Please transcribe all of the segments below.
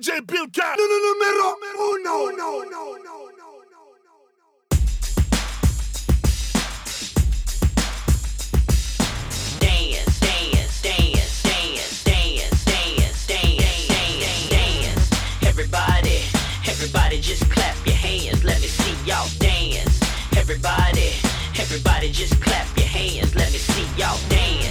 DJ Bill Cat. no, no, uno, uno, uno. no, no, no, no. Everybody, everybody just clap your hands, let me see y'all dance.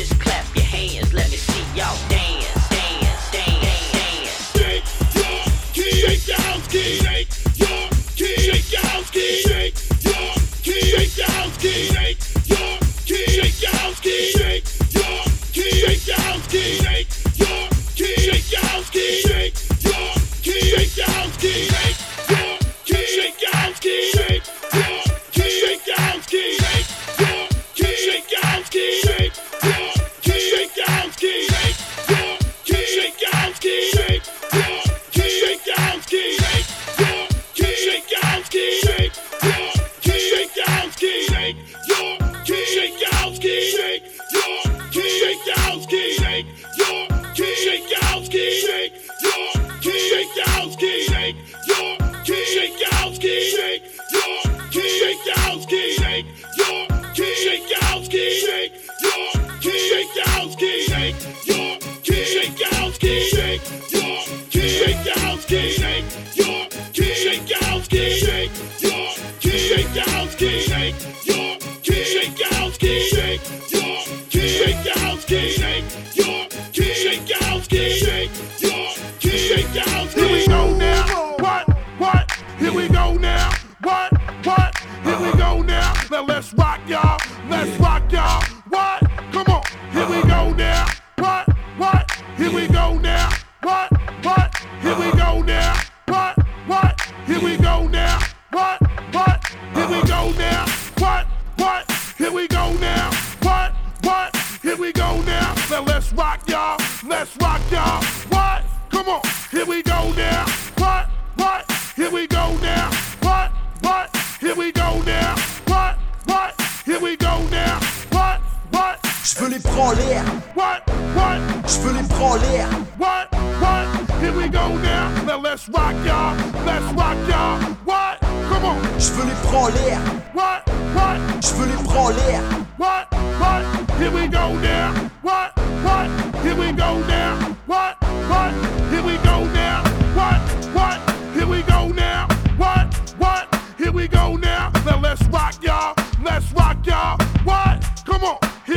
Just clap your hands, let me see y'all dance, dance, dance, dance. Shake your key, shake your house key, shake your key, shake your house key, shake your key, shake your house key, shake key, shake your key, shake your house key, shake your key, shake your house key, shake your key, shake your house key, shake your key, shake your house key, shake your key, shake your house key, shake your key, shake your house key. Here we go now. What? What? Here we go now. What? What? Here we go now. Now let's rock y'all. Let's rock y'all. What? Come on. Here we go now. What? What? Here we go now. What? What? Go now. What? What? Here we go now. What? What? Here we go now. What? What? Here we go now. What? What? Je veux les prendre l'air, What? What? je veux les prendre l'air. What? What? Here we go now. Now let's rock y'all. Let's rock y'all. What? Come on. Je veux les prendre l'air, What? What? je veux les prendre l'air. What? What? Here we go now. What? What? Here we go now. What? What? Here we go now.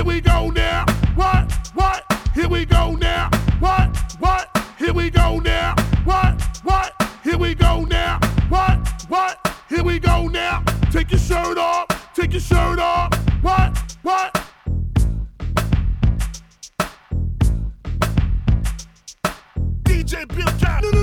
Here we go now. What? What? Here we go now. What? What? Here we go now. What? What? Here we go now. What? What? Here we go now. Take your shirt off. Take your shirt off. What? What? DJ Bill Cat.